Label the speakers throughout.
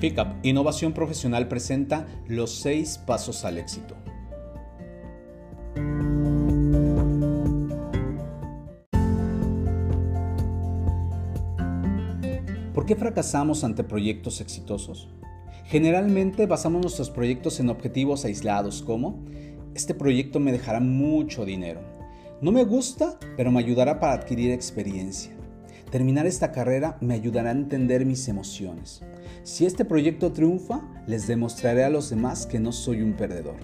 Speaker 1: FICAP Innovación Profesional presenta los seis pasos al éxito. ¿Por qué fracasamos ante proyectos exitosos? Generalmente basamos nuestros proyectos en objetivos aislados como, este proyecto me dejará mucho dinero. No me gusta, pero me ayudará para adquirir experiencia. Terminar esta carrera me ayudará a entender mis emociones. Si este proyecto triunfa, les demostraré a los demás que no soy un perdedor.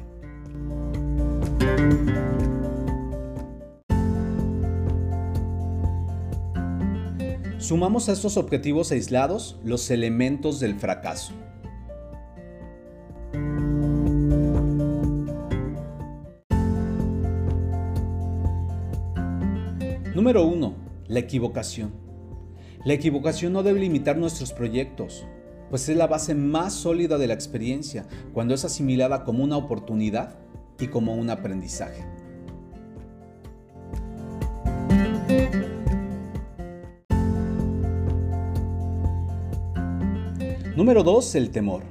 Speaker 1: Sumamos a estos objetivos aislados los elementos del fracaso. Número 1. La equivocación. La equivocación no debe limitar nuestros proyectos, pues es la base más sólida de la experiencia cuando es asimilada como una oportunidad y como un aprendizaje. Número 2. El temor.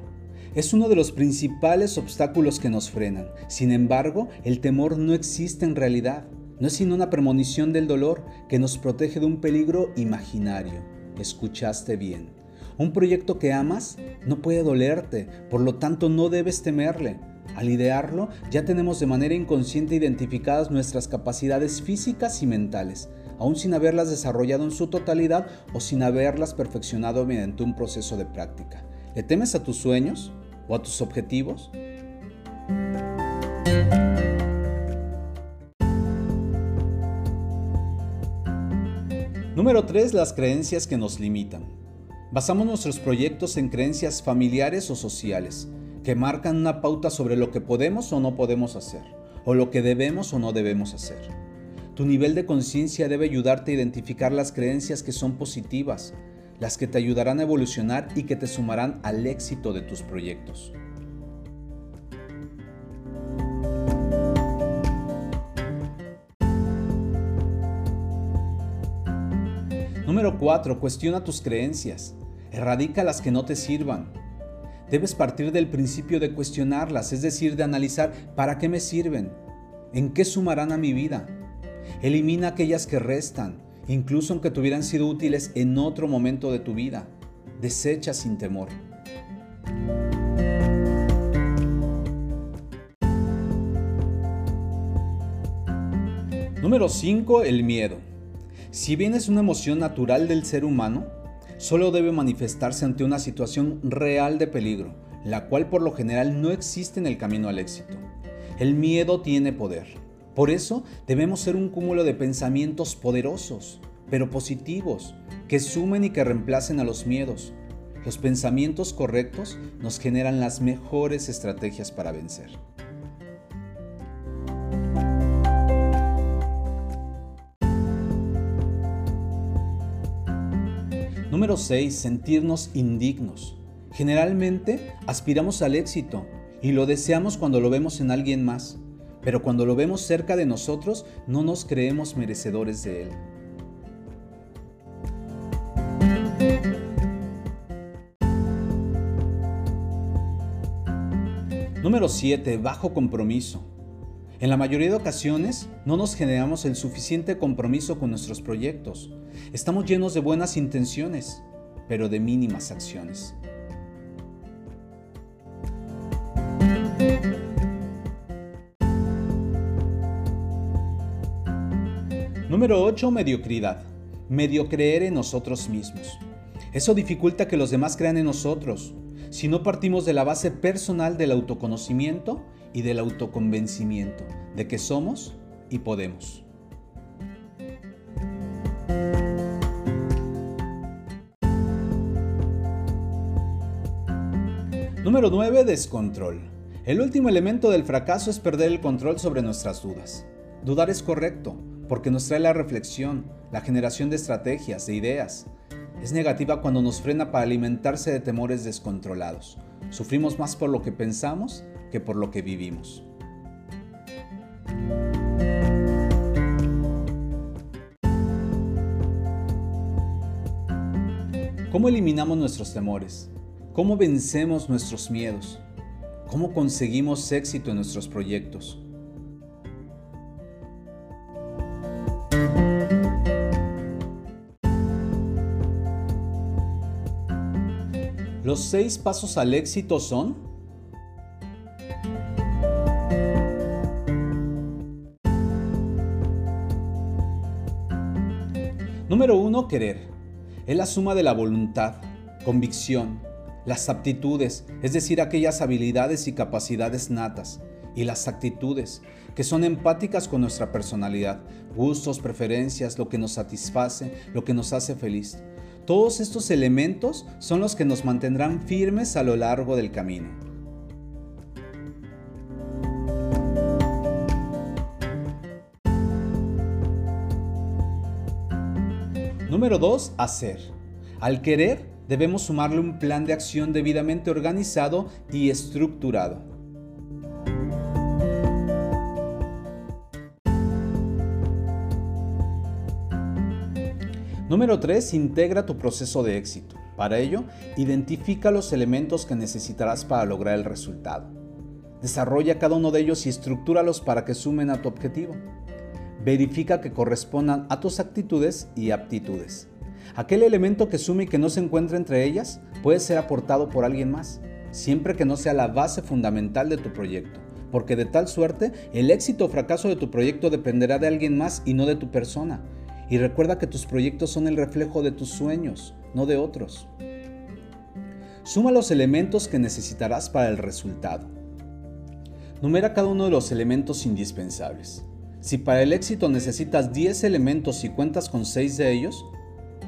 Speaker 1: Es uno de los principales obstáculos que nos frenan. Sin embargo, el temor no existe en realidad. No es sino una premonición del dolor que nos protege de un peligro imaginario. Escuchaste bien. Un proyecto que amas no puede dolerte, por lo tanto no debes temerle. Al idearlo, ya tenemos de manera inconsciente identificadas nuestras capacidades físicas y mentales, aún sin haberlas desarrollado en su totalidad o sin haberlas perfeccionado mediante un proceso de práctica. ¿Le temes a tus sueños o a tus objetivos? Número 3. Las creencias que nos limitan. Basamos nuestros proyectos en creencias familiares o sociales, que marcan una pauta sobre lo que podemos o no podemos hacer, o lo que debemos o no debemos hacer. Tu nivel de conciencia debe ayudarte a identificar las creencias que son positivas, las que te ayudarán a evolucionar y que te sumarán al éxito de tus proyectos. Número 4. Cuestiona tus creencias. Erradica las que no te sirvan. Debes partir del principio de cuestionarlas, es decir, de analizar para qué me sirven, en qué sumarán a mi vida. Elimina aquellas que restan, incluso aunque tuvieran sido útiles en otro momento de tu vida. Desecha sin temor. Número 5. El miedo. Si bien es una emoción natural del ser humano, solo debe manifestarse ante una situación real de peligro, la cual por lo general no existe en el camino al éxito. El miedo tiene poder. Por eso debemos ser un cúmulo de pensamientos poderosos, pero positivos, que sumen y que reemplacen a los miedos. Los pensamientos correctos nos generan las mejores estrategias para vencer. Número 6. Sentirnos indignos. Generalmente aspiramos al éxito y lo deseamos cuando lo vemos en alguien más, pero cuando lo vemos cerca de nosotros no nos creemos merecedores de él. Número 7. Bajo compromiso. En la mayoría de ocasiones no nos generamos el suficiente compromiso con nuestros proyectos. Estamos llenos de buenas intenciones, pero de mínimas acciones. Número 8. Mediocridad. Medio creer en nosotros mismos. Eso dificulta que los demás crean en nosotros. Si no partimos de la base personal del autoconocimiento y del autoconvencimiento de que somos y podemos. Número 9. Descontrol. El último elemento del fracaso es perder el control sobre nuestras dudas. Dudar es correcto, porque nos trae la reflexión, la generación de estrategias, de ideas. Es negativa cuando nos frena para alimentarse de temores descontrolados. Sufrimos más por lo que pensamos que por lo que vivimos. ¿Cómo eliminamos nuestros temores? ¿Cómo vencemos nuestros miedos? ¿Cómo conseguimos éxito en nuestros proyectos? Los seis pasos al éxito son Número 1. Querer. Es la suma de la voluntad, convicción, las aptitudes, es decir, aquellas habilidades y capacidades natas, y las actitudes, que son empáticas con nuestra personalidad, gustos, preferencias, lo que nos satisface, lo que nos hace feliz. Todos estos elementos son los que nos mantendrán firmes a lo largo del camino. Número 2. Hacer. Al querer, debemos sumarle un plan de acción debidamente organizado y estructurado. Número 3. Integra tu proceso de éxito. Para ello, identifica los elementos que necesitarás para lograr el resultado. Desarrolla cada uno de ellos y estructúralos para que sumen a tu objetivo. Verifica que correspondan a tus actitudes y aptitudes. Aquel elemento que sume y que no se encuentra entre ellas puede ser aportado por alguien más, siempre que no sea la base fundamental de tu proyecto, porque de tal suerte el éxito o fracaso de tu proyecto dependerá de alguien más y no de tu persona. Y recuerda que tus proyectos son el reflejo de tus sueños, no de otros. Suma los elementos que necesitarás para el resultado. Numera cada uno de los elementos indispensables. Si para el éxito necesitas 10 elementos y cuentas con 6 de ellos,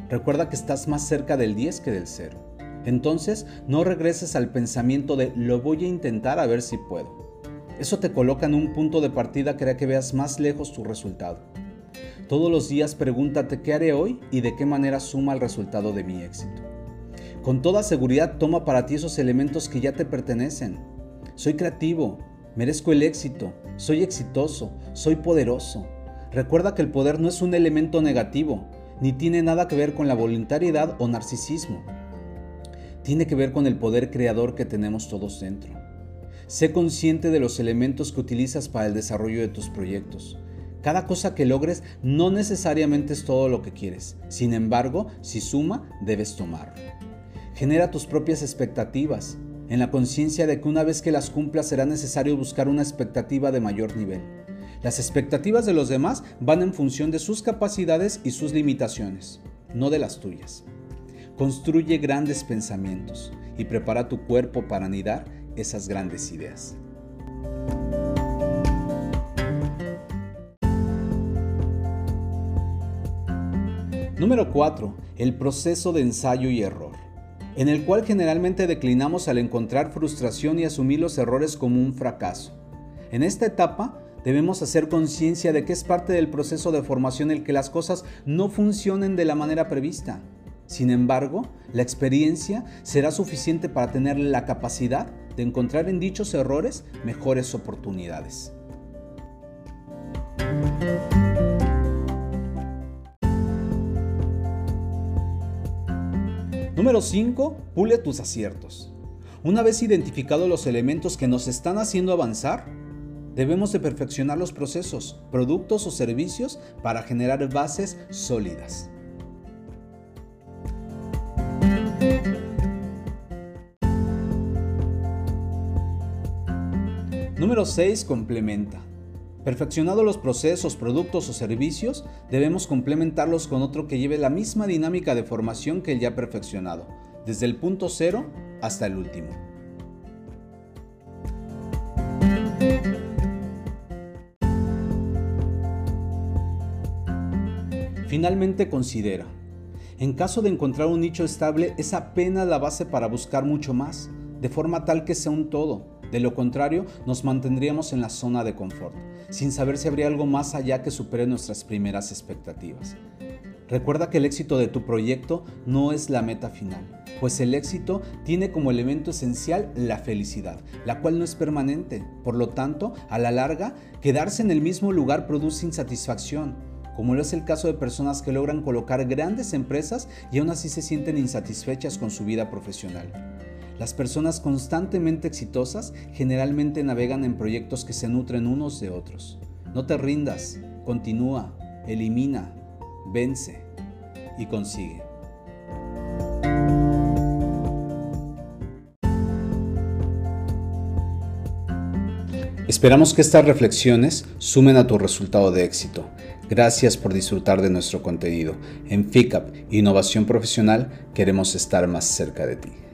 Speaker 1: recuerda que estás más cerca del 10 que del 0. Entonces, no regreses al pensamiento de lo voy a intentar a ver si puedo. Eso te coloca en un punto de partida que hará que veas más lejos tu resultado. Todos los días pregúntate qué haré hoy y de qué manera suma el resultado de mi éxito. Con toda seguridad toma para ti esos elementos que ya te pertenecen. Soy creativo, merezco el éxito, soy exitoso, soy poderoso. Recuerda que el poder no es un elemento negativo, ni tiene nada que ver con la voluntariedad o narcisismo. Tiene que ver con el poder creador que tenemos todos dentro. Sé consciente de los elementos que utilizas para el desarrollo de tus proyectos. Cada cosa que logres no necesariamente es todo lo que quieres. Sin embargo, si suma, debes tomarlo. Genera tus propias expectativas, en la conciencia de que una vez que las cumplas será necesario buscar una expectativa de mayor nivel. Las expectativas de los demás van en función de sus capacidades y sus limitaciones, no de las tuyas. Construye grandes pensamientos y prepara tu cuerpo para anidar esas grandes ideas. Número 4. El proceso de ensayo y error, en el cual generalmente declinamos al encontrar frustración y asumir los errores como un fracaso. En esta etapa debemos hacer conciencia de que es parte del proceso de formación el que las cosas no funcionen de la manera prevista. Sin embargo, la experiencia será suficiente para tener la capacidad de encontrar en dichos errores mejores oportunidades. Número 5. Pule tus aciertos. Una vez identificados los elementos que nos están haciendo avanzar, debemos de perfeccionar los procesos, productos o servicios para generar bases sólidas. Número 6. Complementa. Perfeccionados los procesos, productos o servicios, debemos complementarlos con otro que lleve la misma dinámica de formación que el ya perfeccionado, desde el punto cero hasta el último. Finalmente considera, en caso de encontrar un nicho estable es apenas la base para buscar mucho más, de forma tal que sea un todo, de lo contrario, nos mantendríamos en la zona de confort, sin saber si habría algo más allá que supere nuestras primeras expectativas. Recuerda que el éxito de tu proyecto no es la meta final, pues el éxito tiene como elemento esencial la felicidad, la cual no es permanente. Por lo tanto, a la larga, quedarse en el mismo lugar produce insatisfacción, como lo es el caso de personas que logran colocar grandes empresas y aún así se sienten insatisfechas con su vida profesional. Las personas constantemente exitosas generalmente navegan en proyectos que se nutren unos de otros. No te rindas, continúa, elimina, vence y consigue. Esperamos que estas reflexiones sumen a tu resultado de éxito. Gracias por disfrutar de nuestro contenido. En FICAP Innovación Profesional queremos estar más cerca de ti.